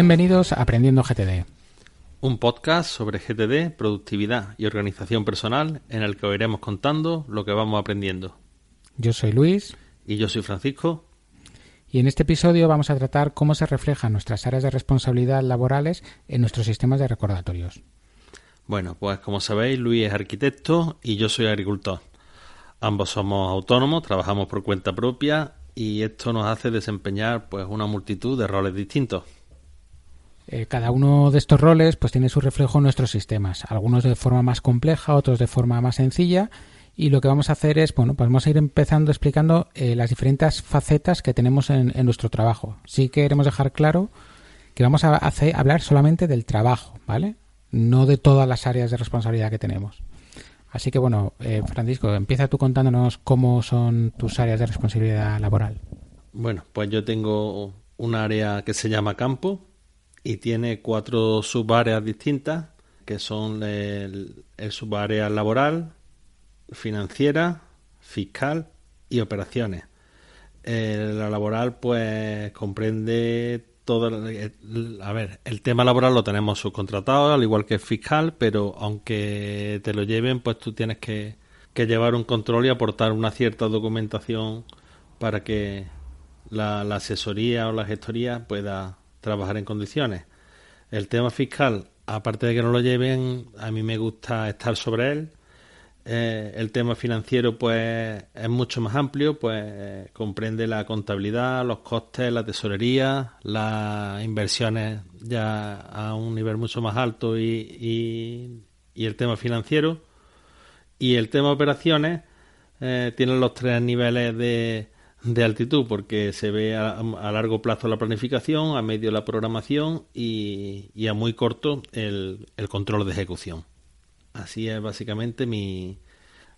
Bienvenidos a Aprendiendo GTD. Un podcast sobre GTD, productividad y organización personal en el que os iremos contando lo que vamos aprendiendo. Yo soy Luis. Y yo soy Francisco. Y en este episodio vamos a tratar cómo se reflejan nuestras áreas de responsabilidad laborales en nuestros sistemas de recordatorios. Bueno, pues como sabéis, Luis es arquitecto y yo soy agricultor. Ambos somos autónomos, trabajamos por cuenta propia y esto nos hace desempeñar pues una multitud de roles distintos. Eh, cada uno de estos roles pues tiene su reflejo en nuestros sistemas, algunos de forma más compleja, otros de forma más sencilla. Y lo que vamos a hacer es, bueno, pues vamos a ir empezando explicando eh, las diferentes facetas que tenemos en, nuestro trabajo. Sí queremos dejar claro que vamos a hacer, hablar solamente del trabajo, ¿vale? No de todas las áreas de responsabilidad que tenemos. Así que bueno, eh, Francisco, empieza tú contándonos cómo son tus áreas de responsabilidad laboral. Bueno, pues yo tengo un área que se llama campo, y tiene cuatro subáreas distintas que son el, subárea laboral, financiera, fiscal y operaciones. la laboral pues comprende todo a ver, el tema laboral lo tenemos subcontratado al igual que el fiscal, pero aunque te lo lleven pues tú tienes que, que llevar un control y aportar una cierta documentación para que la, la asesoría o la gestoría pueda trabajar en condiciones. El tema fiscal, aparte de que no lo lleven, a mí me gusta estar sobre él. Eh, el tema financiero, pues, es mucho más amplio, pues comprende la contabilidad, los costes, la tesorería, las inversiones ya a un nivel mucho más alto y, y, el tema financiero. Y el tema operaciones eh, tiene los tres niveles de, de altitud porque se ve a, largo plazo la planificación, a medio la programación y, a muy corto el, control de ejecución. Así es básicamente mi,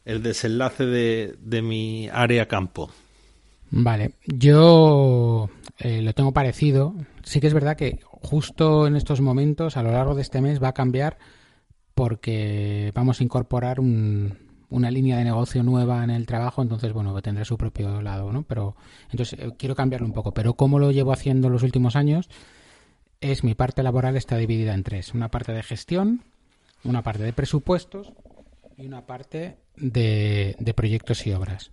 el desenlace de, de mi área campo. Vale, yo eh, lo tengo parecido. Sí que es verdad que justo en estos momentos, a lo largo de este mes, va a cambiar porque vamos a incorporar un, una línea de negocio nueva en el trabajo, entonces, bueno, tendrá su propio lado, ¿no? Pero, entonces, eh, quiero cambiarlo un poco. Pero cómo lo llevo haciendo los últimos años es mi parte laboral está dividida en tres. Una parte de gestión, una parte de presupuestos y una parte de, de proyectos y obras.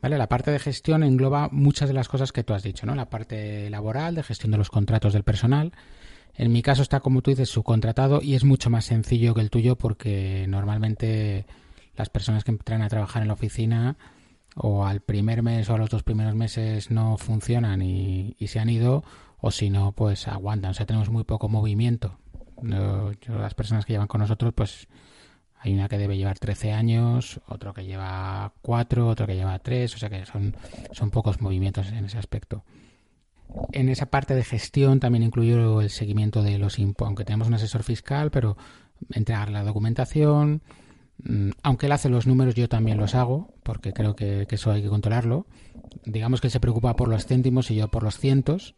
¿Vale? La parte de gestión engloba muchas de las cosas que tú has dicho, ¿no? La parte laboral, de gestión de los contratos del personal. En mi caso está, como tú dices, subcontratado y es mucho más sencillo que el tuyo porque normalmente las personas que entran a trabajar en la oficina o al primer mes o a los dos primeros meses no funcionan y, se han ido o si no pues aguantan. O sea tenemos muy poco movimiento. Las personas que llevan con nosotros pues hay una que debe llevar 13 años otro que lleva 4 otro que lleva 3 o sea que son, son pocos movimientos en ese aspecto. En esa parte de gestión también incluyo el seguimiento de los impuestos aunque tenemos un asesor fiscal pero entregar la documentación aunque él hace los números, yo también los hago, porque creo que, eso hay que controlarlo. Digamos que él se preocupa por los céntimos y yo por los cientos,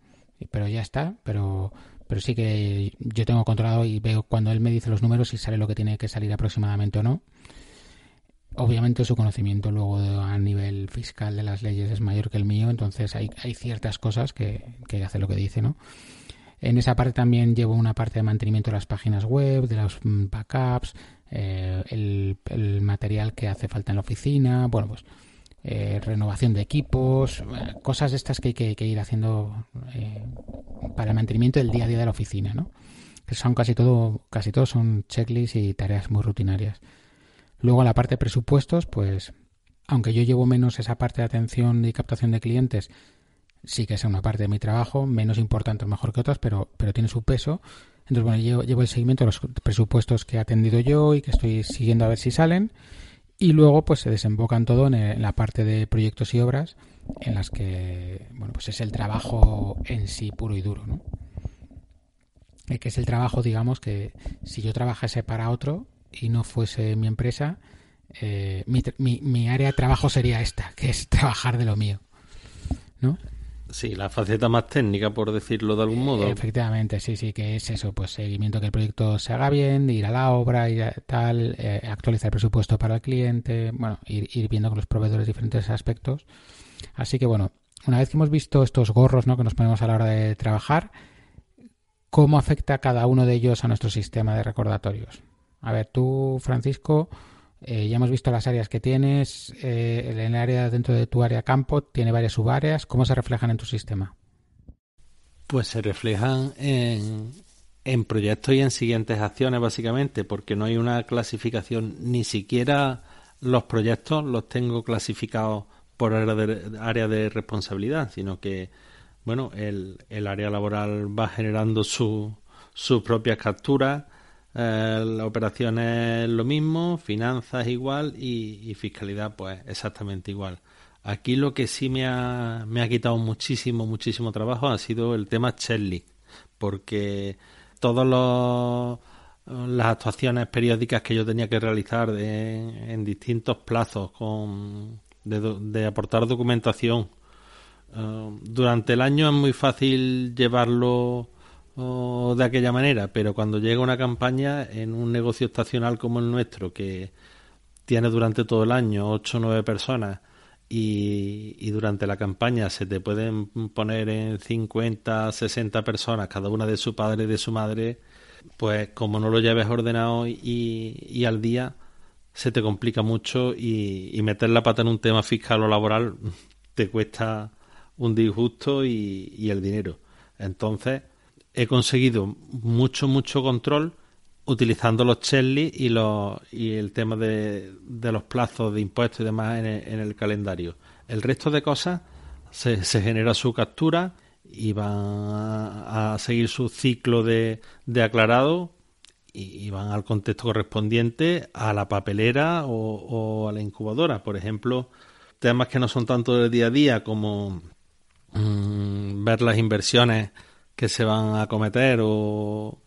pero ya está. Pero, pero sí que yo tengo controlado y veo cuando él me dice los números si sale lo que tiene que salir aproximadamente o no. Obviamente su conocimiento luego a nivel fiscal de las leyes es mayor que el mío, entonces hay, hay ciertas cosas que, que hace lo que dice, ¿no? En esa parte también llevo una parte de mantenimiento de las páginas web, de los mm, backups, eh, el, material que hace falta en la oficina, bueno, pues eh, renovación de equipos, cosas estas que hay que, ir haciendo para el mantenimiento del día a día de la oficina, ¿no? Que son casi todo, casi todo son checklists y tareas muy rutinarias. Luego la parte de presupuestos, pues aunque yo llevo menos esa parte de atención y captación de clientes, sí que es una parte de mi trabajo, menos importante o mejor que otras, pero, pero tiene su peso. Entonces, bueno, llevo, llevo el seguimiento de los presupuestos que he atendido yo y que estoy siguiendo a ver si salen. Y luego, pues se desembocan todo en, la parte de proyectos y obras, en las que, bueno, pues es el trabajo en sí puro y duro, ¿no? Eh, que es el trabajo, digamos, que si yo trabajase para otro y no fuese mi empresa, eh, mi, mi, mi área de trabajo sería esta, que es trabajar de lo mío, ¿no? Sí, la faceta más técnica, por decirlo de algún modo. Efectivamente, sí, sí, que es eso, pues seguimiento que el proyecto se haga bien, ir a la obra, y tal, eh, actualizar el presupuesto para el cliente, bueno, ir, ir viendo con los proveedores diferentes aspectos. Así que bueno, una vez que hemos visto estos gorros ¿no? que nos ponemos a la hora de trabajar, ¿cómo afecta cada uno de ellos a nuestro sistema de recordatorios? A ver, tú, Francisco, eh, ya hemos visto las áreas que tienes. Eh, el área dentro de tu área campo tiene varias subáreas. ¿Cómo se reflejan en tu sistema? Pues se reflejan en, en proyectos y en siguientes acciones, básicamente, porque no hay una clasificación, ni siquiera los proyectos los tengo clasificados por área de, área de responsabilidad, sino que, bueno, el, el área laboral va generando su, sus propias capturas eh, la operación es lo mismo, finanzas igual y, fiscalidad pues exactamente igual. Aquí lo que sí me ha, me ha quitado muchísimo, muchísimo trabajo ha sido el tema Cherly, porque todas las actuaciones periódicas que yo tenía que realizar en distintos plazos con, de, aportar documentación, eh, durante el año es muy fácil llevarlo o de aquella manera, pero cuando llega una campaña en un negocio estacional como el nuestro, que tiene durante todo el año 8 o 9 personas y, y, durante la campaña se te pueden poner en 50, 60 personas, cada una de su padre y de su madre, pues como no lo lleves ordenado y, y al día, se te complica mucho y, y, meter la pata en un tema fiscal o laboral te cuesta un disgusto y, y el dinero. Entonces, he conseguido mucho, mucho control utilizando los checklists y, y el tema de, de los plazos de impuestos y demás en el, en el calendario. El resto de cosas se, se genera su captura y van a, seguir su ciclo de, de aclarado y, van al contexto correspondiente a la papelera o, a la incubadora. Por ejemplo, temas que no son tanto del día a día como mm, ver las inversiones que se van a cometer o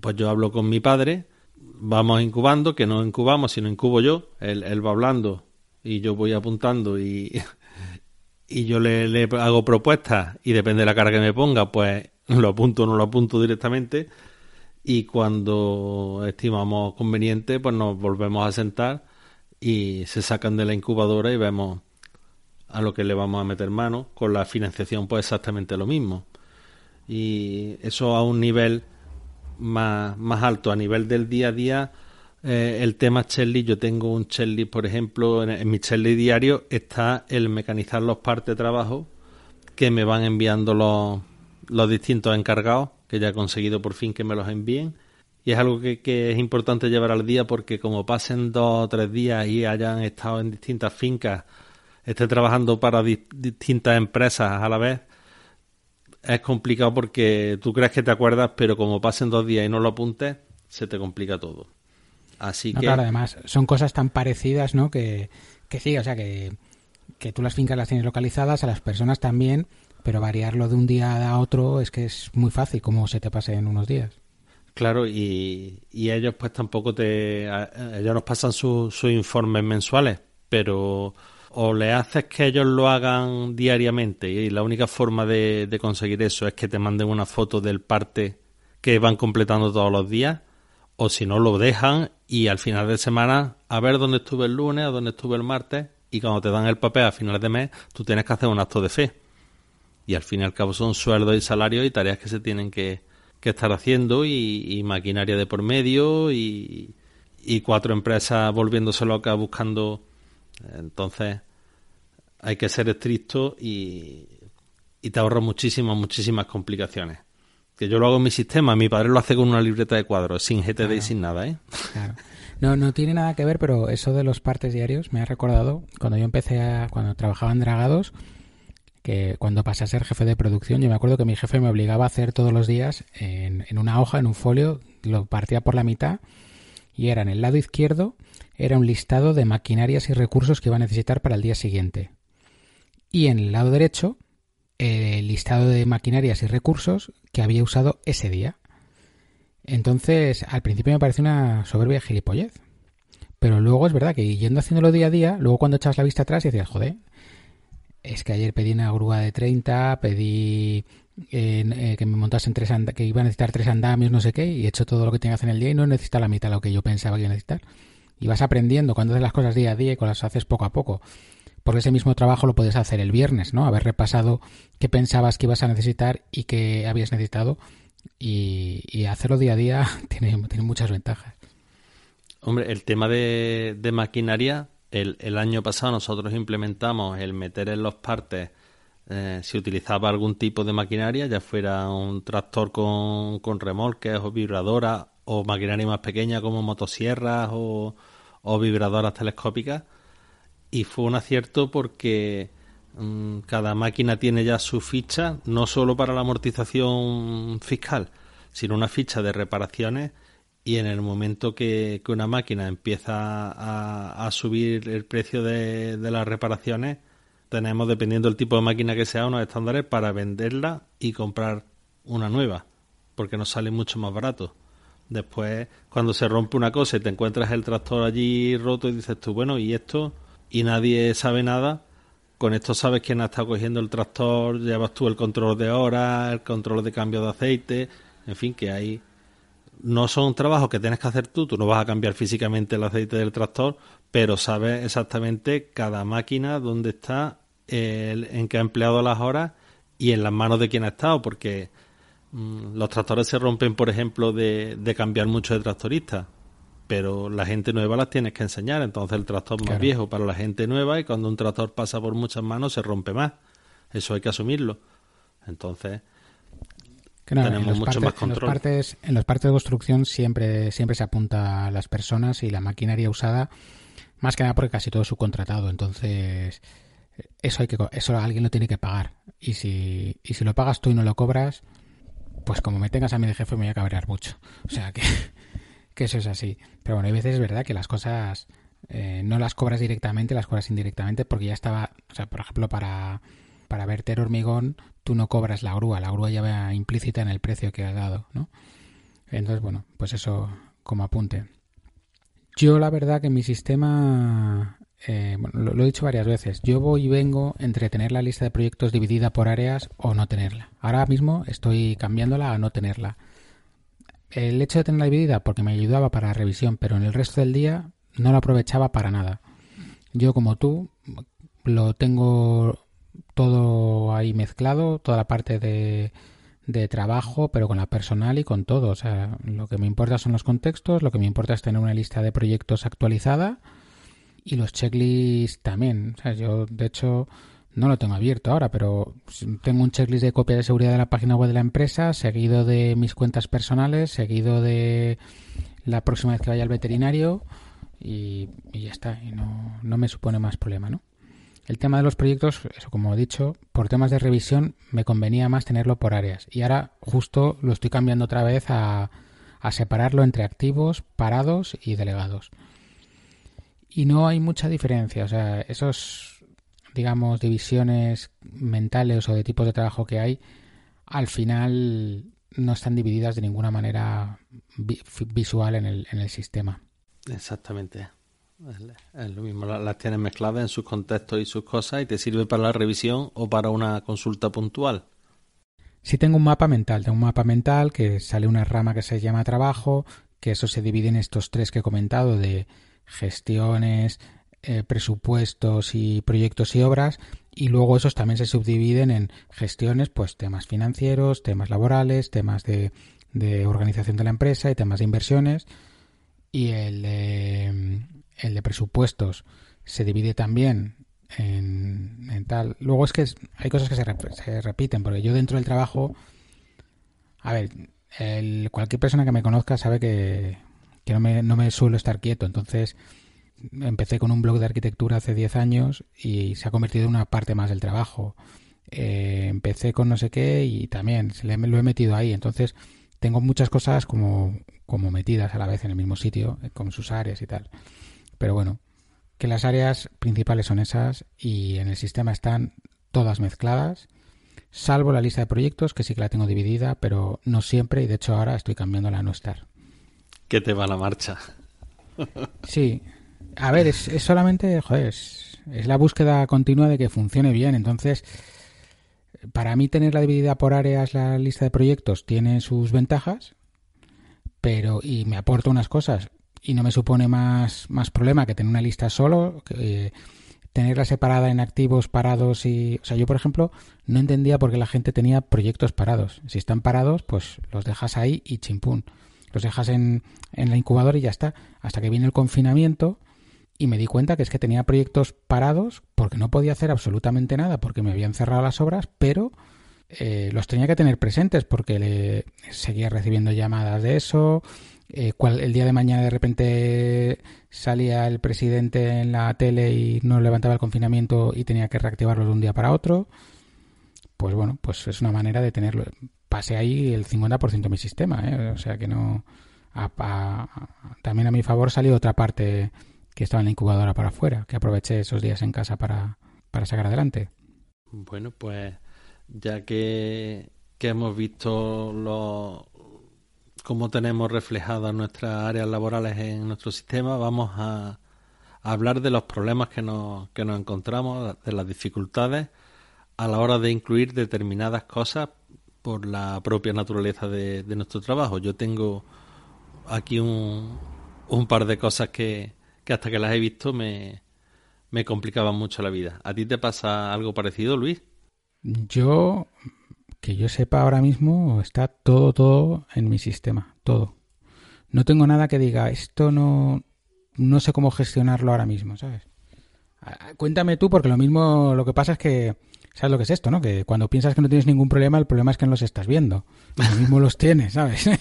pues yo hablo con mi padre, vamos incubando, que no incubamos, sino incubo yo, él, él va hablando y yo voy apuntando y, y yo le, le, hago propuestas y depende de la cara que me ponga, pues lo apunto o no lo apunto directamente. Y cuando estimamos conveniente, pues nos volvemos a sentar y se sacan de la incubadora y vemos a lo que le vamos a meter mano. Con la financiación, pues exactamente lo mismo y eso a un nivel más, más alto, a nivel del día a día. Eh, el tema Chelly, yo tengo un Chelly, por ejemplo, en, mi Chelly diario está el mecanizar los partes de trabajo que me van enviando los, los distintos encargados, que ya he conseguido por fin que me los envíen. Y es algo que, que, es importante llevar al día porque como pasen dos o tres días y hayan estado en distintas fincas, esté trabajando para distintas empresas a la vez, es complicado porque tú crees que te acuerdas, pero como pasen dos días y no lo apuntes, se te complica todo. Así que. Claro, además, son cosas tan parecidas, ¿no? Que, que sí, o sea, que, que tú las fincas las tienes localizadas, a las personas también, pero variarlo de un día a otro es que es muy fácil, como se te pase en unos días. Claro, y, y ellos pues tampoco te... Ellos nos pasan sus informes mensuales, pero o le haces que ellos lo hagan diariamente y la única forma de, conseguir eso es que te manden una foto del parte que van completando todos los días o si no lo dejan y al final de semana a ver dónde estuve el lunes o dónde estuve el martes y cuando te dan el papel a finales de mes tú tienes que hacer un acto de fe y al fin y al cabo son sueldos y salarios y tareas que se tienen que, estar haciendo y, maquinaria de por medio y, y cuatro empresas volviéndose locas buscando. Entonces, hay que ser estricto y, y te ahorra muchísimas, muchísimas complicaciones. Que yo lo hago en mi sistema, mi padre lo hace con una libreta de cuadros, sin GTD y sin nada, ¿eh? Claro. No, no tiene nada que ver, pero eso de los partes diarios me ha recordado cuando yo empecé a, cuando trabajaba en Dragados, que cuando pasé a ser jefe de producción, yo me acuerdo que mi jefe me obligaba a hacer todos los días en, en una hoja, en un folio, lo partía por la mitad y era en el lado izquierdo, era un listado de maquinarias y recursos que iba a necesitar para el día siguiente. Y en el lado derecho, el listado de maquinarias y recursos que había usado ese día. Entonces, al principio me pareció una soberbia gilipollez. Pero luego es verdad que yendo haciéndolo día a día, luego cuando echabas la vista atrás y decías, joder, es que ayer pedí una grúa de 30, pedí eh, que me montasen tres que iba a necesitar tres andamios, no sé qué, y he hecho todo lo que tenía que hacer en el día y no necesita la mitad de lo que yo pensaba que iba a necesitar. Y vas aprendiendo cuando haces las cosas día a día y cuando las haces poco a poco. Porque ese mismo trabajo lo puedes hacer el viernes, ¿no? Haber repasado qué pensabas que ibas a necesitar y qué habías necesitado y, hacerlo día a día tiene, tiene, muchas ventajas. Hombre, el tema de, maquinaria, el, el, año pasado nosotros implementamos el meter en los partes eh, si utilizaba algún tipo de maquinaria, ya fuera un tractor con, con remolques o vibradoras o maquinaria más pequeña como motosierras o, vibradoras telescópicas. Y fue un acierto porque Mm, cada máquina tiene ya su ficha, no solo para la amortización fiscal, sino una ficha de reparaciones y en el momento que, una máquina empieza a, subir el precio de, las reparaciones, tenemos, dependiendo del tipo de máquina que sea, unos estándares para venderla y comprar una nueva, porque nos sale mucho más barato. Después, cuando se rompe una cosa y te encuentras el tractor allí roto y dices tú, bueno, ¿y esto? Y nadie sabe nada, con esto sabes quién ha estado cogiendo el tractor, llevas tú el control de horas, el control de cambio de aceite, en fin, que hay... No son trabajos que tienes que hacer tú, tú no vas a cambiar físicamente el aceite del tractor, pero sabes exactamente cada máquina dónde está, en qué ha empleado las horas y en las manos de quién ha estado, porque los tractores se rompen, por ejemplo, de, de cambiar mucho de tractorista pero la gente nueva las tienes que enseñar. Entonces el tractor más viejo para la gente nueva y cuando un tractor pasa por muchas manos se rompe más. Eso hay que asumirlo. Entonces tenemos mucho más control. En los, partes, en los partes de construcción siempre, siempre se apunta a las personas y la maquinaria usada, más que nada porque casi todo es subcontratado. Entonces eso hay que eso alguien lo tiene que pagar. Y si, y si lo pagas tú y no lo cobras, pues como me tengas a mí de jefe me voy a cabrear mucho. O sea que que eso es así. Pero bueno, hay veces es verdad que las cosas eh, no las cobras directamente, las cobras indirectamente, porque ya estaba, o sea, por ejemplo, para, para verter hormigón, tú no cobras la grúa, la grúa ya va implícita en el precio que has dado, ¿no? Entonces, bueno, pues eso como apunte. Yo la verdad que mi sistema, eh, bueno, lo, he dicho varias veces, yo voy y vengo entre tener la lista de proyectos dividida por áreas o no tenerla. Ahora mismo estoy cambiándola a no tenerla el hecho de tenerla dividida porque me ayudaba para la revisión, pero en el resto del día no lo aprovechaba para nada. Yo como tú lo tengo todo ahí mezclado, toda la parte de, de trabajo, pero con la personal y con todo. O sea, lo que me importa son los contextos, lo que me importa es tener una lista de proyectos actualizada y los checklists también. O sea, yo de hecho no lo tengo abierto ahora, pero tengo un checklist de copia de seguridad de la página web de la empresa, seguido de mis cuentas personales, seguido de la próxima vez que vaya al veterinario y, ya está, y no, no, me supone más problema, ¿no? El tema de los proyectos, eso como he dicho, por temas de revisión me convenía más tenerlo por áreas y ahora justo lo estoy cambiando otra vez a, a separarlo entre activos, parados y delegados. Y no hay mucha diferencia, o sea, esos digamos, divisiones mentales o de tipos de trabajo que hay, al final no están divididas de ninguna manera visual en el, en el sistema. Exactamente. Es lo mismo, las tienes mezcladas en sus contextos y sus cosas y te sirve para la revisión o para una consulta puntual. Si tengo un mapa mental, tengo un mapa mental que sale una rama que se llama trabajo, que eso se divide en estos tres que he comentado de gestiones, eh, presupuestos y proyectos y obras y luego esos también se subdividen en gestiones, pues temas financieros, temas laborales, temas de, de organización de la empresa y temas de inversiones y el de, el de presupuestos se divide también en, tal. Luego es que hay cosas que se, se, repiten, porque yo dentro del trabajo, a ver, el, cualquier persona que me conozca sabe que, que no, me, no me suelo estar quieto, entonces empecé con un blog de arquitectura hace 10 años y se ha convertido en una parte más del trabajo. Eh, empecé con no sé qué y también se lo he metido ahí, entonces tengo muchas cosas como, como metidas a la vez en el mismo sitio, con sus áreas y tal. Pero bueno, que las áreas principales son esas y en el sistema están todas mezcladas, salvo la lista de proyectos, que sí que la tengo dividida, pero no siempre y de hecho ahora estoy cambiándola a no estar. ¿Qué te va la marcha? sí. A ver, es, solamente, joder, es, la búsqueda continua de que funcione bien. Entonces, para mí tenerla dividida por áreas la lista de proyectos tiene sus ventajas, pero y me aporta unas cosas y no me supone más, más problema que tener una lista solo, que, tenerla separada en activos, parados y... O sea, yo, por ejemplo, no entendía por qué la gente tenía proyectos parados. Si están parados, pues los dejas ahí y chimpún. Los dejas en, en la incubadora y ya está. Hasta que viene el confinamiento y me di cuenta que es que tenía proyectos parados porque no podía hacer absolutamente nada porque me habían cerrado las obras, pero eh, los tenía que tener presentes porque le seguía recibiendo llamadas de eso, eh, el día de mañana de repente salía el presidente en la tele y no levantaba el confinamiento y tenía que reactivarlo de un día para otro, pues bueno, pues es una manera de tenerlo. Pasé ahí el 50% de mi sistema, ¿eh? o sea que no... también a mi favor salió otra parte que estaba en la incubadora para afuera, que aproveché esos días en casa para, para sacar adelante. Bueno, pues ya que, que hemos visto los, cómo tenemos reflejadas nuestras áreas laborales en nuestro sistema, vamos a, hablar de los problemas que nos, que nos encontramos, de las dificultades a la hora de incluir determinadas cosas por la propia naturaleza de, nuestro trabajo. Yo tengo aquí un, un par de cosas que, que hasta que las he visto me, me complicaban mucho la vida. ¿A ti te pasa algo parecido, Luis? Yo que yo sepa ahora mismo está todo, todo en mi sistema, todo. No tengo nada que diga, esto no, no sé cómo gestionarlo ahora mismo, ¿sabes? Cuéntame tú, porque lo mismo, lo que pasa es que, ¿sabes lo que es esto, no? Que cuando piensas que no tienes ningún problema, el problema es que no los estás viendo. Lo mismo los tienes, ¿sabes?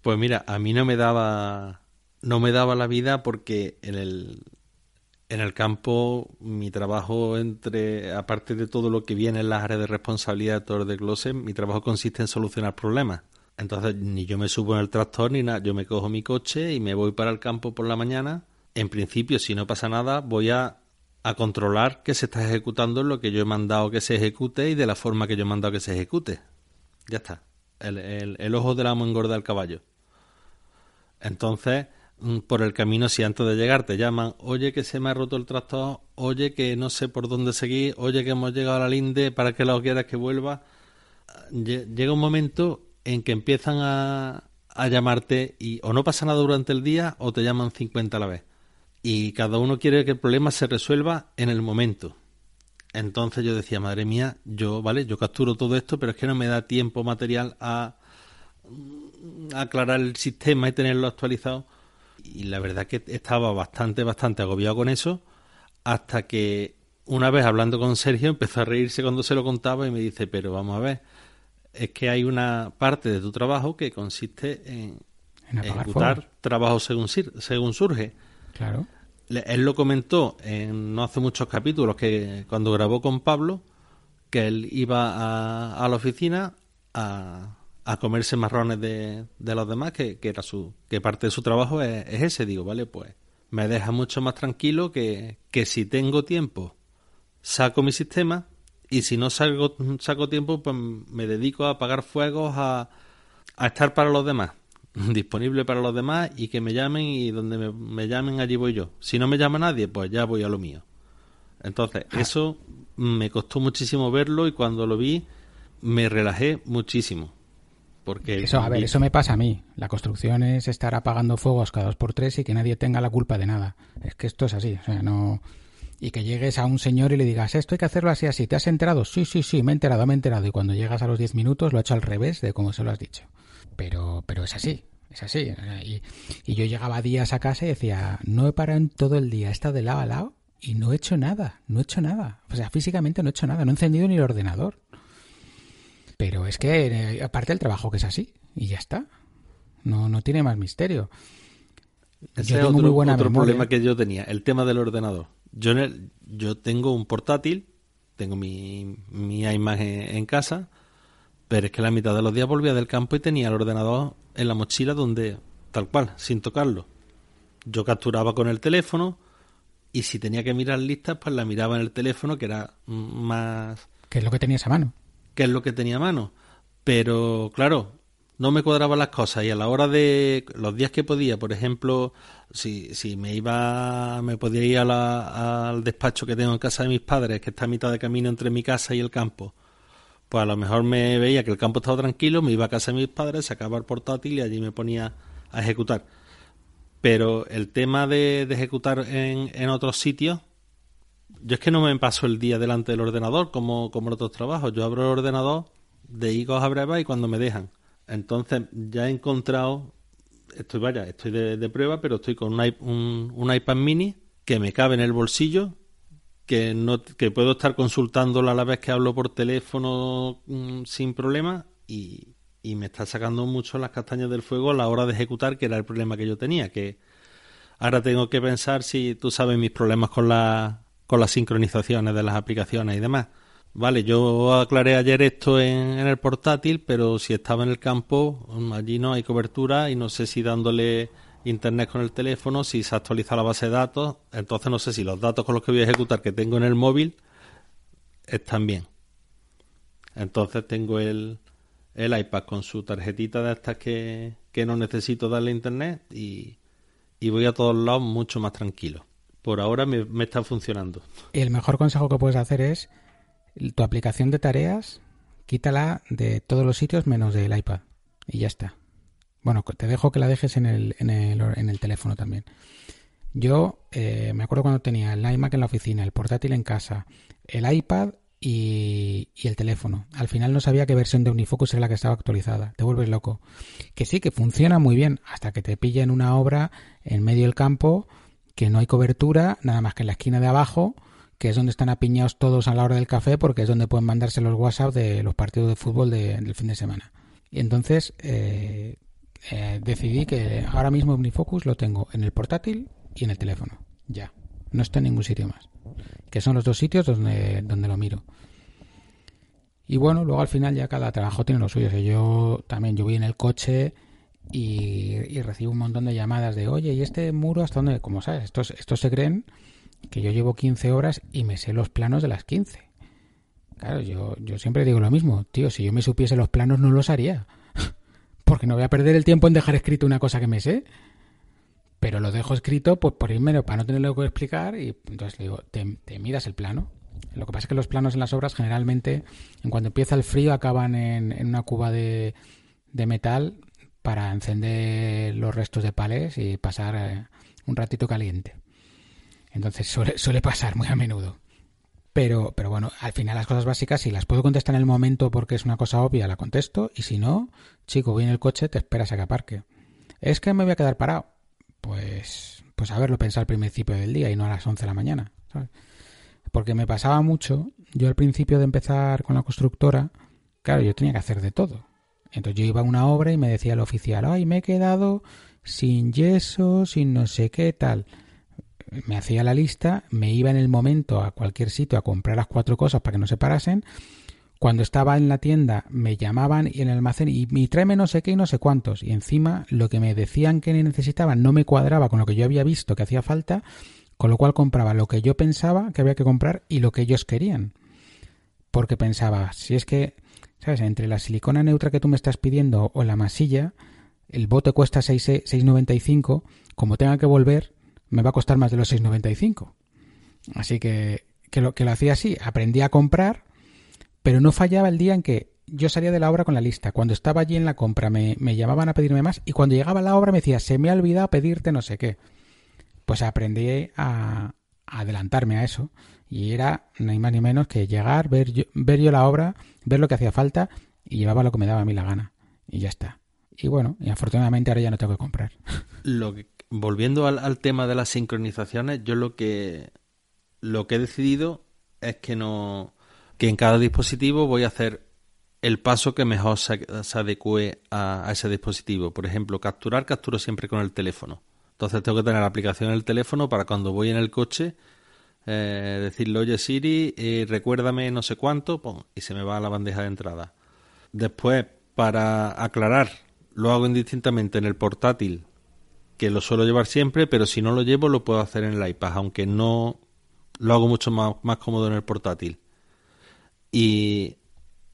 Pues mira, a mí no me daba, no me daba la vida porque en el, en el campo, mi trabajo entre, aparte de todo lo que viene en las áreas de responsabilidad de todos de Glose, mi trabajo consiste en solucionar problemas. Entonces, ni yo me subo en el tractor ni nada, yo me cojo mi coche y me voy para el campo por la mañana. En principio, si no pasa nada, voy a, a controlar que se está ejecutando lo que yo he mandado que se ejecute y de la forma que yo he mandado que se ejecute. Ya está. El, el, ojo del amo engorda al caballo. Entonces, Mm, por el camino si antes de llegar te llaman, oye que se me ha roto el tractor, oye que no sé por dónde seguir, oye que hemos llegado a la linde, para que lo quieras que vuelva. Llega un momento en que empiezan a, a llamarte y o no pasa nada durante el día o te llaman 50 a la vez. Y cada uno quiere que el problema se resuelva en el momento. Entonces yo decía, madre mía, yo, vale, yo capturo todo esto, pero es que no me da tiempo material a aclarar el sistema y tenerlo actualizado y la verdad que estaba bastante, bastante agobiado con eso, hasta que una vez hablando con Sergio empezó a reírse cuando se lo contaba y me dice, pero vamos a ver, es que hay una parte de tu trabajo que consiste en, ejecutar trabajo según, según surge. Claro. Él lo comentó en no hace muchos capítulos que cuando grabó con Pablo, que él iba a, a la oficina a, a comerse marrones de, de los demás, que, que, era su, que parte de su trabajo es, ese. Digo, vale, pues me deja mucho más tranquilo que, que si tengo tiempo, saco mi sistema y si no salgo, saco tiempo, pues me dedico a apagar fuegos, a, a estar para los demás, disponible para los demás y que me llamen y donde me, me, llamen allí voy yo. Si no me llama nadie, pues ya voy a lo mío. Entonces, ah. eso me costó muchísimo verlo y cuando lo vi me relajé muchísimo. Porque eso, a ver, eso me pasa a mí. La construcción es estar apagando fuegos cada dos por tres y que nadie tenga la culpa de nada. Es que esto es así, o sea, no y que llegues a un señor y le digas, esto hay que hacerlo así, así. ¿Te has enterado? Sí, sí, sí, me he enterado, me he enterado. Y cuando llegas a los diez minutos lo ha hecho al revés de como se lo has dicho. Pero, pero es así. Es así. Y, y, yo llegaba días a casa y decía, no he parado en todo el día, he estado de lado a lado y no he hecho nada, no he hecho nada. O sea, físicamente no he hecho nada, no he encendido ni el ordenador. Pero es que, eh, aparte del trabajo que es así, y ya está. No, no tiene más misterio. Ese es otro, otro problema que yo tenía, el tema del ordenador. Yo, yo tengo un portátil, tengo mi, mi imagen en casa, pero es que la mitad de los días volvía del campo y tenía el ordenador en la mochila donde, tal cual, sin tocarlo. Yo capturaba con el teléfono y si tenía que mirar listas, pues la miraba en el teléfono, que era más... ¿Qué es lo que tenías a mano? ¿Qué es lo que tenía a mano? Pero, claro, no me cuadraban las cosas y a la hora de los días que podía, por ejemplo, si, si me iba, me podía ir al despacho que tengo en casa de mis padres, que está a mitad de camino entre mi casa y el campo, pues a lo mejor me veía que el campo estaba tranquilo, me iba a casa de mis padres, sacaba el portátil y allí me ponía a ejecutar. Pero el tema de, ejecutar en, en otros sitios, yo es que no me paso el día delante del ordenador como, como en otros trabajos. Yo abro el ordenador de higos a breva y cuando me dejan. Entonces ya he encontrado, estoy vaya, estoy de, prueba, pero estoy con un, un, iPad mini que me cabe en el bolsillo, que no que puedo estar consultándolo a la vez que hablo por teléfono mm, sin problema y, y me está sacando mucho las castañas del fuego a la hora de ejecutar, que era el problema que yo tenía, que ahora tengo que pensar si tú sabes mis problemas con la, con las sincronizaciones de las aplicaciones y demás. Vale, yo aclaré ayer esto en, el portátil, pero si estaba en el campo, mm, allí no hay cobertura y no sé si dándole internet con el teléfono, si se actualiza la base de datos, entonces no sé si los datos con los que voy a ejecutar que tengo en el móvil están bien. Entonces tengo el, el iPad con su tarjetita de estas que, que no necesito darle internet y, y voy a todos lados mucho más tranquilo. Por ahora me, me está funcionando. El mejor consejo que puedes hacer es tu aplicación de tareas, quítala de todos los sitios menos del iPad. Y ya está. Bueno, te dejo que la dejes en el, en el, teléfono también. Yo eh, me acuerdo cuando tenía el iMac en la oficina, el portátil en casa, el iPad y, y, el teléfono. Al final no sabía qué versión de Unifocus era la que estaba actualizada. Te vuelves loco. Que sí, que funciona muy bien hasta que te pilla en una obra en medio del campo que no hay cobertura, nada más que en la esquina de abajo que es donde están apiñados todos a la hora del café, porque es donde pueden mandarse los WhatsApp de los partidos de fútbol del fin de semana. Y entonces eh, eh, decidí que ahora mismo Omnifocus lo tengo en el portátil y en el teléfono. Ya. No está en ningún sitio más. Que son los dos sitios donde, donde lo miro. Y bueno, luego al final ya cada trabajo tiene lo suyo. yo también, yo voy en el coche y, y, recibo un montón de llamadas de, oye, ¿y este muro hasta dónde? Como sabes, estos, estos se creen que yo llevo 15 horas y me sé los planos de las 15. Claro, yo, yo siempre digo lo mismo, tío, si yo me supiese los planos no los haría. Porque no voy a perder el tiempo en dejar escrito una cosa que me sé. Pero lo dejo escrito pues, por irme para no tenerlo que explicar y entonces le digo, te, miras el plano. Lo que pasa es que los planos en las obras generalmente, en cuanto empieza el frío, acaban en, en una cuba de, de, metal para encender los restos de palés y pasar eh, un ratito caliente. Entonces suele, suele pasar muy a menudo. Pero, pero bueno, al final las cosas básicas, si las puedo contestar en el momento porque es una cosa obvia, la contesto. Y si no, chico, voy en el coche, te esperas a que aparque. Es que me voy a quedar parado. Pues, pues haberlo pensado al principio del día y no a las 11 de la mañana. Porque me pasaba mucho, yo al principio de empezar con la constructora, claro, yo tenía que hacer de todo. Entonces yo iba a una obra y me decía el oficial, ay, me he quedado sin yeso, sin no sé qué tal me hacía la lista, me iba en el momento a cualquier sitio a comprar las cuatro cosas para que no se parasen. Cuando estaba en la tienda me llamaban y en el almacén y, me tráeme no sé qué y no sé cuántos. Y encima lo que me decían que necesitaban no me cuadraba con lo que yo había visto que hacía falta, con lo cual compraba lo que yo pensaba que había que comprar y lo que ellos querían. Porque pensaba, si es que, ¿sabes? Entre la silicona neutra que tú me estás pidiendo o la masilla, el bote cuesta 6,95, como tenga que volver, me va a costar más de los 6,95. Así que, que, lo, que lo hacía así, aprendí a comprar, pero no fallaba el día en que yo salía de la obra con la lista. Cuando estaba allí en la compra me, me llamaban a pedirme más y cuando llegaba a la obra me decía, se me ha olvidado pedirte no sé qué. Pues aprendí a, adelantarme a eso y era ni más ni menos que llegar, ver yo, ver yo la obra, ver lo que hacía falta y llevaba lo que me daba a mí la gana. Y ya está. Y bueno, y afortunadamente ahora ya no tengo que comprar. Lo volviendo al, tema de las sincronizaciones, yo lo que lo que he decidido es que no que en cada dispositivo voy a hacer el paso que mejor se, adecue a, ese dispositivo. Por ejemplo, capturar, capturo siempre con el teléfono. Entonces tengo que tener la aplicación en el teléfono para cuando voy en el coche eh, decirle, oye Siri, eh, recuérdame no sé cuánto, y se me va a la bandeja de entrada. Después, para aclarar, lo hago indistintamente en el portátil, que lo suelo llevar siempre, pero si no lo llevo lo puedo hacer en el iPad, aunque no lo hago mucho más, más cómodo en el portátil. Y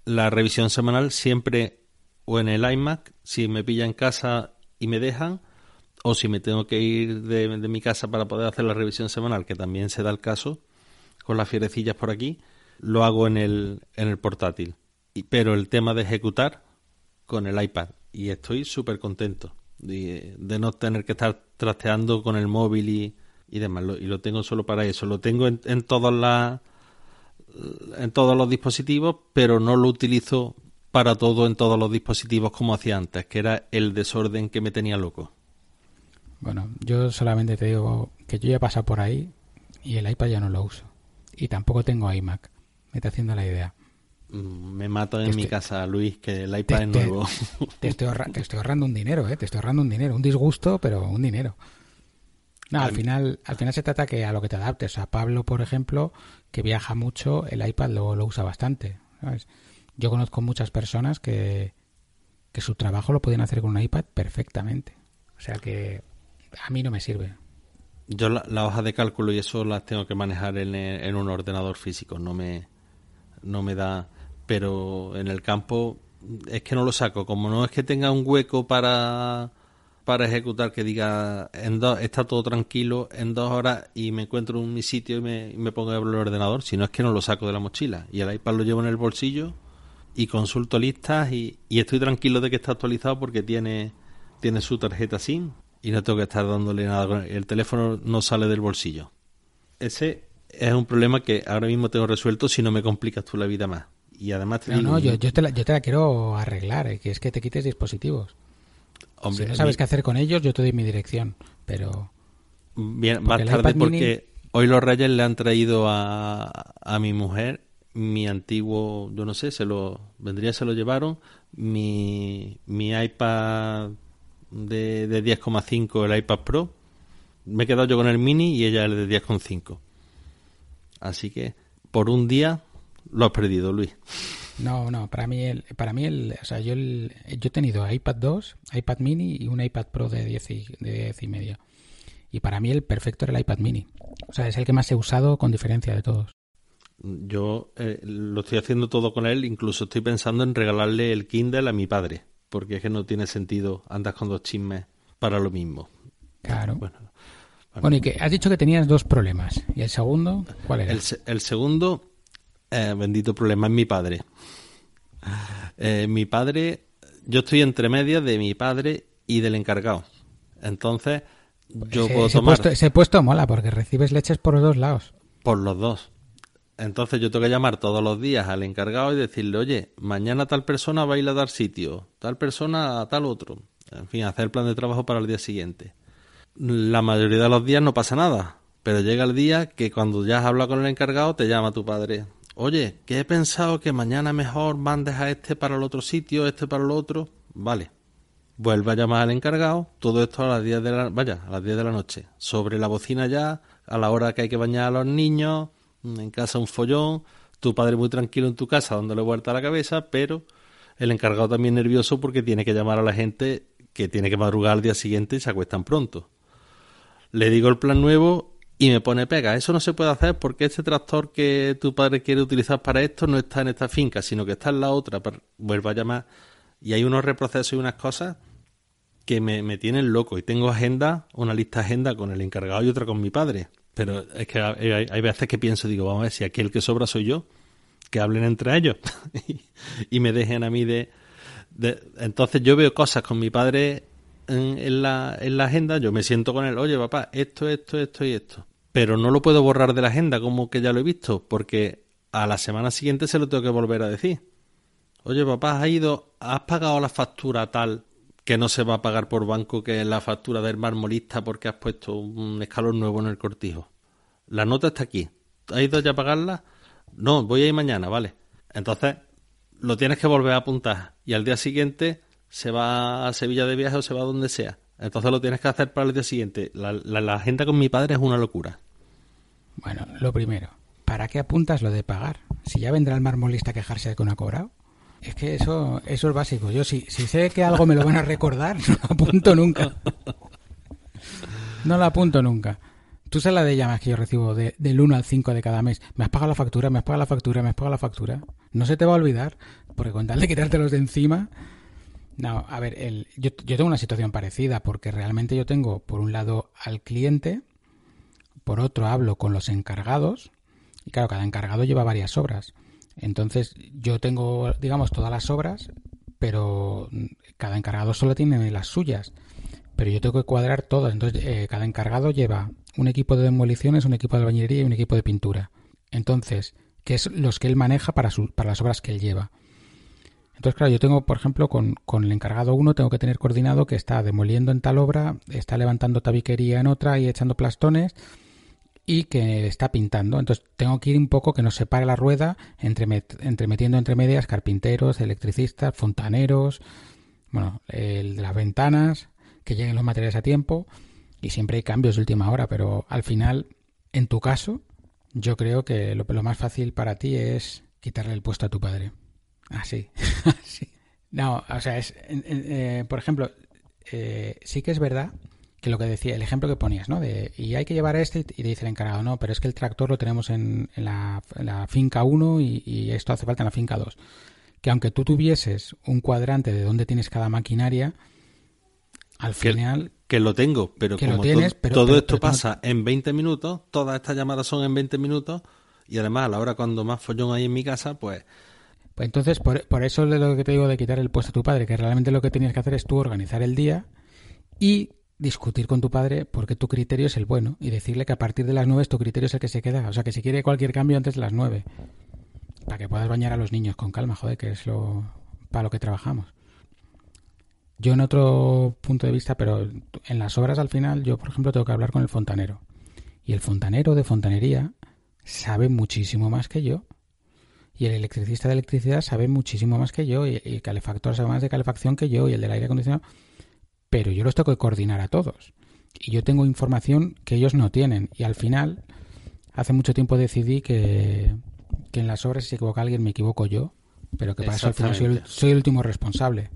la revisión semanal siempre o en el iMac, si me pilla en casa y me dejan, o si me tengo que ir de, mi casa para poder hacer la revisión semanal, que también se da el caso, con las fierecillas por aquí, lo hago en el, en el portátil. Y, pero el tema de ejecutar con el iPad. Y estoy súper contento de, no tener que estar trasteando con el móvil y, y demás. y lo tengo solo para eso. Lo tengo en, en todas las en todos los dispositivos, pero no lo utilizo para todo en todos los dispositivos como hacía antes, que era el desorden que me tenía loco. Bueno, yo solamente te digo que yo ya he pasado por ahí y el iPad ya no lo uso. Y tampoco tengo iMac. Me está haciendo la idea. Mm, me mato en mi casa, Luis, que el iPad es nuevo. Te estoy, te estoy ahorrando un dinero, ¿eh? Te estoy ahorrando un dinero. Un disgusto, pero un dinero. No, al final, al final se trata que a lo que te adaptes. A Pablo, por ejemplo, que viaja mucho, el iPad lo, lo usa bastante. Yo conozco muchas personas que, que su trabajo lo pueden hacer con un iPad perfectamente. O sea que a mí no me sirve. Yo la, hoja de cálculo y eso las tengo que manejar en, en, un ordenador físico, no me, no me da, pero en el campo es que no lo saco, como no es que tenga un hueco para para ejecutar que diga en dos, está todo tranquilo en dos horas y me encuentro en mi sitio y me, me pongo a abrir el ordenador, si no es que no lo saco de la mochila y el iPad lo llevo en el bolsillo y consulto listas y, estoy tranquilo de que está actualizado porque tiene, tiene su tarjeta SIM y no tengo que estar dándole nada. El teléfono no sale del bolsillo. Ese es un problema que ahora mismo tengo resuelto si no me complicas tú la vida más. Y además no, no, yo, yo, te la, yo te la quiero arreglar, eh, que es que te quites dispositivos si no sabes qué hacer con ellos, yo te doy mi dirección, pero... Bien, más tarde porque hoy los Reyes le han traído a, a mi mujer mi antiguo, yo no sé, se lo vendría, se lo llevaron, mi, mi iPad de, de 10,5, el iPad Pro. Me he quedado yo con el mini y ella el de 10,5. Así que por un día lo has perdido, Luis. No, no, para mí, el, para mí el, o sea, yo, el, yo he tenido iPad 2, iPad mini y un iPad Pro de 10 y, de 10 y medio. Y para mí el perfecto era el iPad mini. O sea, es el que más he usado con diferencia de todos. Yo eh, lo estoy haciendo todo con él, incluso estoy pensando en regalarle el Kindle a mi padre, porque es que no tiene sentido andas con dos chismes para lo mismo. Claro. Bueno, bueno, y que has dicho que tenías dos problemas. ¿Y el segundo? ¿Cuál era? El, el segundo eh, bendito problema es mi padre. Eh, mi padre, yo estoy entre medias de mi padre y del encargado. Entonces, yo puedo tomar. Puesto, ese puesto mola porque recibes leches por los dos lados. Por los dos. Entonces yo tengo que llamar todos los días al encargado y decirle, oye, mañana tal persona va a ir a dar sitio, tal persona a tal otro. En fin, hacer el plan de trabajo para el día siguiente. La mayoría de los días no pasa nada, pero llega el día que cuando ya has hablado con el encargado te llama tu padre oye, que he pensado que mañana mejor mandes a este para el otro sitio, este para el otro. Vale. Vuelve a llamar al encargado, todo esto a las 10 de la, vaya, a las 10 de la noche. Sobre la bocina ya, a la hora que hay que bañar a los niños, en casa un follón, tu padre muy tranquilo en tu casa dándole vuelta a la cabeza, pero el encargado también nervioso porque tiene que llamar a la gente que tiene que madrugar al día siguiente y se acuestan pronto. Le digo el plan nuevo y me pone pega. Eso no se puede hacer porque este tractor que tu padre quiere utilizar para esto no está en esta finca, sino que está en la otra. Vuelvo a llamar. Y hay unos reprocesos y unas cosas que me, tienen loco. Y tengo agenda, una lista de agenda con el encargado y otra con mi padre. Pero es que hay, veces que pienso, digo, vamos a ver si aquí el que sobra soy yo. Que hablen entre ellos y, me dejen a mí de, Entonces yo veo cosas con mi padre en, en, la, en la agenda, yo me siento con él, oye papá, esto, esto, esto y esto pero no lo puedo borrar de la agenda como que ya lo he visto, porque a la semana siguiente se lo tengo que volver a decir. Oye, papá, has ido, has pagado la factura tal que no se va a pagar por banco, que es la factura del marmolista porque has puesto un escalón nuevo en el cortijo. La nota está aquí. ¿Has ido ya a pagarla? No, voy a ir mañana, vale. Entonces, lo tienes que volver a apuntar. Y al día siguiente se va a Sevilla de viaje o se va a donde sea. Entonces lo tienes que hacer para el día siguiente. La, agenda con mi padre es una locura. Bueno, lo primero, ¿para qué apuntas lo de pagar? Si ya vendrá el marmolista a quejarse de que no ha cobrado. Es que eso, eso es básico. Yo si, si sé que algo me lo van a recordar, no lo apunto nunca. No lo apunto nunca. Tú sabes la de llamadas que yo recibo de, del 1 al 5 de cada mes. Me has pagado la factura, me has pagado la factura, me has pagado la factura. No se te va a olvidar, porque con tal de quitártelos de encima, no, a ver, el, yo, yo tengo una situación parecida porque realmente yo tengo, por un lado, al cliente, por otro hablo con los encargados, y claro, cada encargado lleva varias obras. Entonces, yo tengo, digamos, todas las obras, pero cada encargado solo tiene las suyas. Pero yo tengo que cuadrar todas. Entonces, eh, cada encargado lleva un equipo de demoliciones, un equipo de albañilería y un equipo de pintura. Entonces, que es los que él maneja para, para las obras que él lleva. Entonces, claro, yo tengo, por ejemplo, con, con el encargado uno, tengo que tener coordinado que está demoliendo en tal obra, está levantando tabiquería en otra y echando plastones y que está pintando. Entonces, tengo que ir un poco que nos separe la rueda entre, entre metiendo entre medias carpinteros, electricistas, fontaneros, bueno, el de las ventanas, que lleguen los materiales a tiempo y siempre hay cambios de última hora, pero al final, en tu caso, yo creo que lo más fácil para ti es quitarle el puesto a tu padre. Así, así. No, o sea, es, eh, por ejemplo, eh, sí que es verdad que lo que decía, el ejemplo que ponías, ¿no? De, y hay que llevar este y te dice el encargado, no, pero es que el tractor lo tenemos en, en, la, finca 1 y, esto hace falta en la finca 2. Que aunque tú tuvieses un cuadrante de dónde tienes cada maquinaria, al final... Que lo tengo, pero como todo esto pasa en 20 minutos, todas estas llamadas son en 20 minutos, y además a la hora cuando más follón hay en mi casa, pues entonces, por, eso es lo que te digo de quitar el puesto a tu padre, que realmente lo que tenías que hacer es tú organizar el día y discutir con tu padre porque tu criterio es el bueno y decirle que a partir de las nueve tu criterio es el que se queda. O sea, que si quiere cualquier cambio antes de las nueve, para que puedas bañar a los niños con calma, joder, que es lo para lo que trabajamos. Yo en otro punto de vista, pero en las obras al final, yo por ejemplo tengo que hablar con el fontanero. Y el fontanero de fontanería sabe muchísimo más que yo y el electricista de electricidad sabe muchísimo más que yo y el calefactor sabe más de calefacción que yo y el del aire acondicionado, pero yo los tengo que coordinar a todos. Y yo tengo información que ellos no tienen y al final hace mucho tiempo decidí que, que en las obras si se equivoca alguien me equivoco yo, pero que para eso al final soy el, soy el último responsable.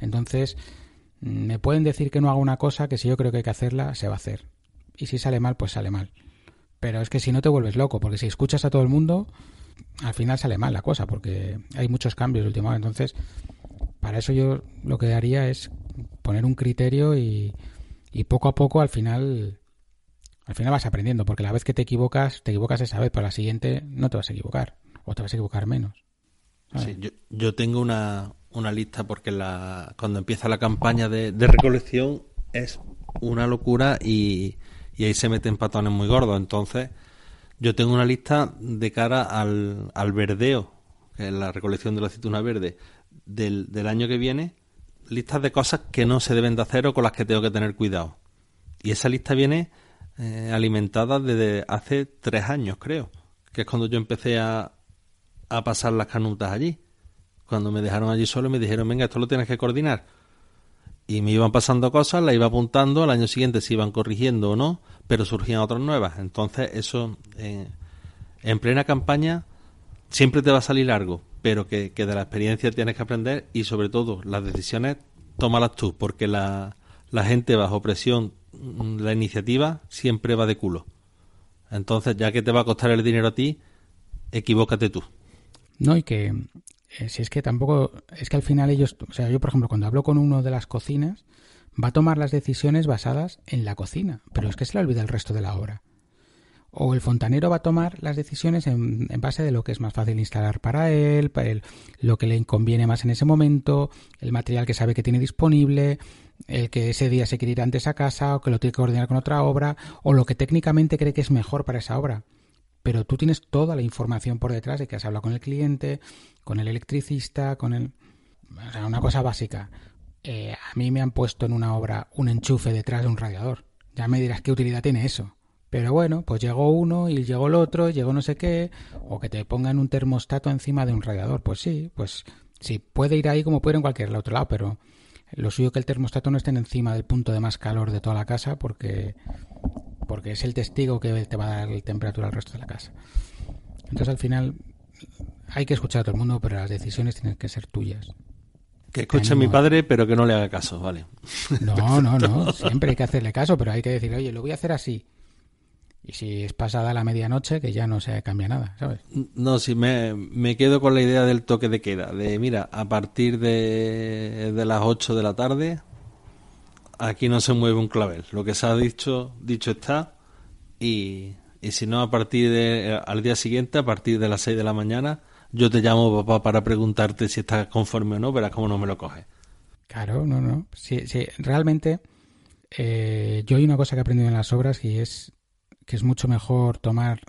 Entonces, me pueden decir que no haga una cosa que si yo creo que hay que hacerla, se va a hacer. Y si sale mal, pues sale mal. Pero es que si no te vuelves loco, porque si escuchas a todo el mundo, al final sale mal la cosa porque hay muchos cambios últimamente. Entonces, para eso yo lo que haría es poner un criterio y, y poco a poco al final al final vas aprendiendo porque la vez que te equivocas te equivocas esa vez pero la siguiente no te vas a equivocar o te vas a equivocar menos. Sí, yo, yo, tengo una, una lista porque la, cuando empieza la campaña de, de recolección es una locura y, y ahí se meten patones muy gordos. Entonces yo tengo una lista de cara al, al verdeo, que es la recolección de la aceituna verde, del, del año que viene, listas de cosas que no se deben de hacer o con las que tengo que tener cuidado. Y esa lista viene eh, alimentada desde hace tres años, creo, que es cuando yo empecé a, a pasar las canutas allí. Cuando me dejaron allí solo me dijeron, venga, esto lo tienes que coordinar y me iban pasando cosas, las iba apuntando, al año siguiente se iban corrigiendo o no, pero surgían otras nuevas. Entonces, eso eh, en plena campaña siempre te va a salir largo, pero que, de la experiencia tienes que aprender y sobre todo las decisiones tómalas tú, porque la, la gente bajo presión, mm, la iniciativa siempre va de culo. Entonces, ya que te va a costar el dinero a ti, equivócate tú. No, y que eh, si es que tampoco, es que al final ellos, o sea, yo por ejemplo, cuando hablo con uno de las cocinas, va a tomar las decisiones basadas en la cocina, pero es que se le olvida el resto de la obra. O el fontanero va a tomar las decisiones en, base de lo que es más fácil instalar para él, para él, lo que le conviene más en ese momento, el material que sabe que tiene disponible, el que ese día se quiere ir antes a casa o que lo tiene que coordinar con otra obra, o lo que técnicamente cree que es mejor para esa obra pero tú tienes toda la información por detrás de que has hablado con el cliente, con el electricista, con el... O sea, una cosa básica. Eh, a mí me han puesto en una obra un enchufe detrás de un radiador. Ya me dirás qué utilidad tiene eso. Pero bueno, pues llegó uno y llegó el otro, llegó no sé qué, o que te pongan un termostato encima de un radiador. Pues sí, pues sí, puede ir ahí como puede en cualquier otro lado, pero lo suyo que el termostato no esté encima del punto de más calor de toda la casa porque, porque es el testigo que te va a dar la temperatura al resto de la casa. Entonces al final hay que escuchar a todo el mundo, pero las decisiones tienen que ser tuyas. Que escuche a mi padre, pero que no le haga caso, vale. No, no, no, siempre hay que hacerle caso, pero hay que decir, oye, lo voy a hacer así. Y si es pasada la medianoche, que ya no se cambia nada, ¿sabes? No, si me, me quedo con la idea del toque de queda, de mira, a partir de, de las 8 de la tarde, aquí no se mueve un clavel. Lo que se ha dicho, dicho está, y, y si no, a partir de, al día siguiente, a partir de las 6 de la mañana, yo te llamo papá para preguntarte si estás conforme o no, verás cómo no me lo coges. Claro, no, no. Sí, sí, realmente eh, yo hay una cosa que he aprendido en las obras y es que es mucho mejor tomar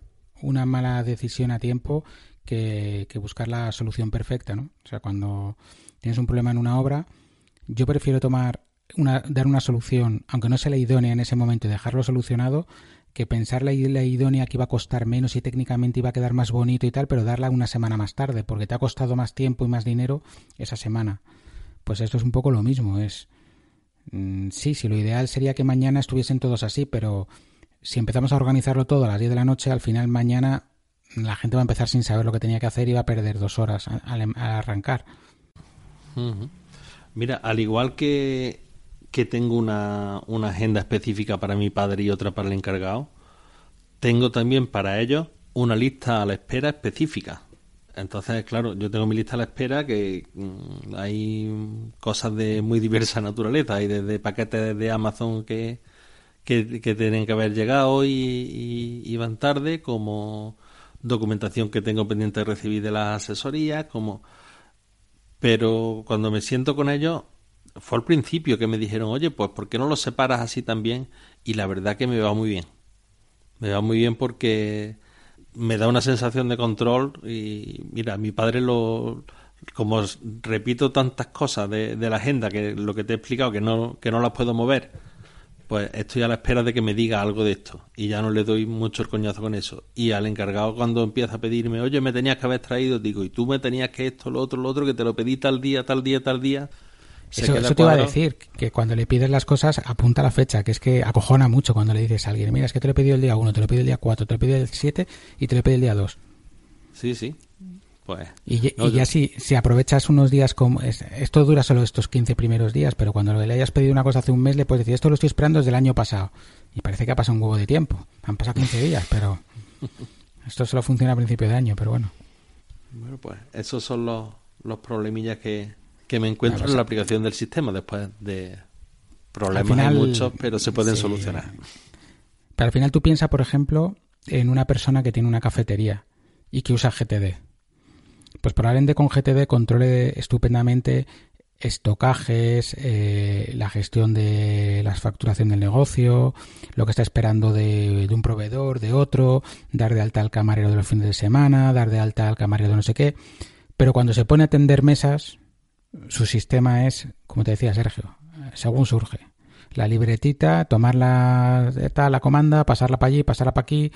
una mala decisión a tiempo que, buscar la solución perfecta, ¿no? O sea, cuando tienes un problema en una obra, yo prefiero tomar una, dar una solución, aunque no sea la idónea en ese momento y dejarlo solucionado, que pensar la, la, idónea que iba a costar menos y técnicamente iba a quedar más bonito y tal, pero darla una semana más tarde, porque te ha costado más tiempo y más dinero esa semana. Pues esto es un poco lo mismo, es... Mm, sí, sí, lo ideal sería que mañana estuviesen todos así, pero si empezamos a organizarlo todo a las 10 de la noche, al final mañana la gente va a empezar sin saber lo que tenía que hacer y va a perder dos horas al, em, arrancar. Mira, al igual que, que tengo una, una, agenda específica para mi padre y otra para el encargado, tengo también para ellos una lista a la espera específica. Entonces, claro, yo tengo mi lista a la espera que mm, hay cosas de muy diversa naturaleza. Hay desde paquetes de Amazon que, que, tienen que haber llegado y, y, van tarde, como documentación que tengo pendiente de recibir de las asesorías, como... Pero cuando me siento con ellos, fue al principio que me dijeron, oye, pues ¿por qué no los separas así también? Y la verdad que me va muy bien. Me va muy bien porque me da una sensación de control y mira, mi padre lo como repito tantas cosas de, la agenda que lo que te he explicado que no que no las puedo mover pues estoy a la espera de que me diga algo de esto y ya no le doy mucho el coñazo con eso. Y al encargado cuando empieza a pedirme, oye, me tenías que haber traído, digo, y tú me tenías que esto, lo otro, lo otro, que te lo pedí tal día, tal día, tal día. Eso, te iba a decir, que cuando le pides las cosas, apunta la fecha, que es que acojona mucho cuando le dices a alguien, mira, es que te lo he pedido el día 1, te lo he pedido el día 4, te lo he pedido el 7 y te lo he pedido el día 2. Sí, sí. Pues, y, ya si, si, aprovechas unos días como... esto dura solo estos 15 primeros días, pero cuando le hayas pedido una cosa hace un mes le puedes decir, esto lo estoy esperando desde el año pasado. Y parece que ha pasado un huevo de tiempo. Han pasado 15 días, pero... Esto solo funciona a principio de año, pero bueno. Bueno, pues esos son los, los problemillas que, que me encuentro en la aplicación del sistema después de problemas hay muchos, pero se pueden solucionar. Pero al final tú piensas, por ejemplo, en una persona que tiene una cafetería y que usa GTD pues probablemente con GTD controle estupendamente estocajes, eh, la gestión de la facturación del negocio, lo que está esperando de, un proveedor, de otro, dar de alta al camarero de los fines de semana, dar de alta al camarero de no sé qué. Pero cuando se pone a atender mesas, su sistema es, como te decía Sergio, según surge. La libretita, tomar la, la comanda, pasarla para allí, pasarla para aquí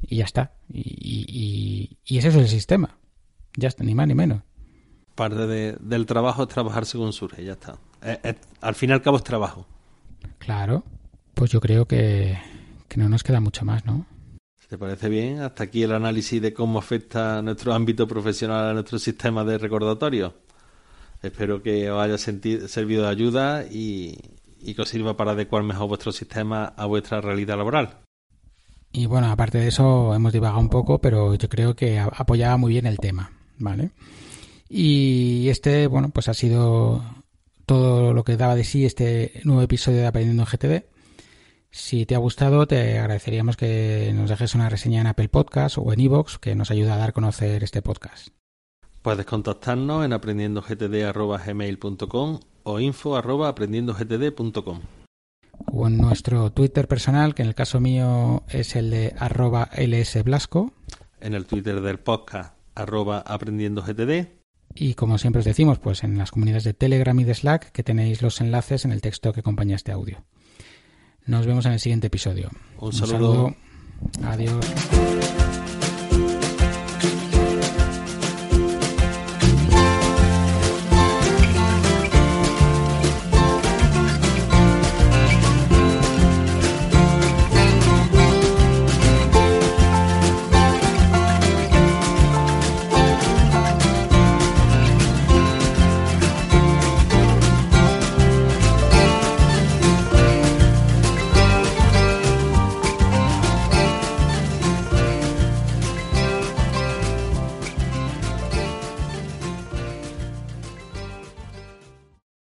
y ya está. Y, y, y ese es el sistema. Ya está, ni más ni menos. Parte del trabajo es trabajar según surge, ya está. al fin y al cabo es trabajo. Claro, pues yo creo que, no nos queda mucho más, ¿no? ¿Te parece bien? Hasta aquí el análisis de cómo afecta nuestro ámbito profesional a nuestro sistema de recordatorio. Espero que os haya servido de ayuda y, y que os sirva para adecuar mejor vuestro sistema a vuestra realidad laboral. Y bueno, aparte de eso, hemos divagado un poco, pero yo creo que apoyaba muy bien el tema. ¿vale? Y este, bueno, pues ha sido todo lo que daba de sí este nuevo episodio de Aprendiendo en GTD. Si te ha gustado, te agradeceríamos que nos dejes una reseña en Apple Podcast o en iVoox, que nos ayuda a dar a conocer este podcast. Puedes contactarnos en aprendiendogtd.gmail.com o info.aprendiendogtd.com o en nuestro Twitter personal, que en el caso mío es el de arroba lsblasco. En el Twitter del podcast arroba aprendiendo GTD. Y como siempre os decimos, pues en las comunidades de Telegram y de Slack, que tenéis los enlaces en el texto que acompaña este audio. Nos vemos en el siguiente episodio. Un saludo. Adiós.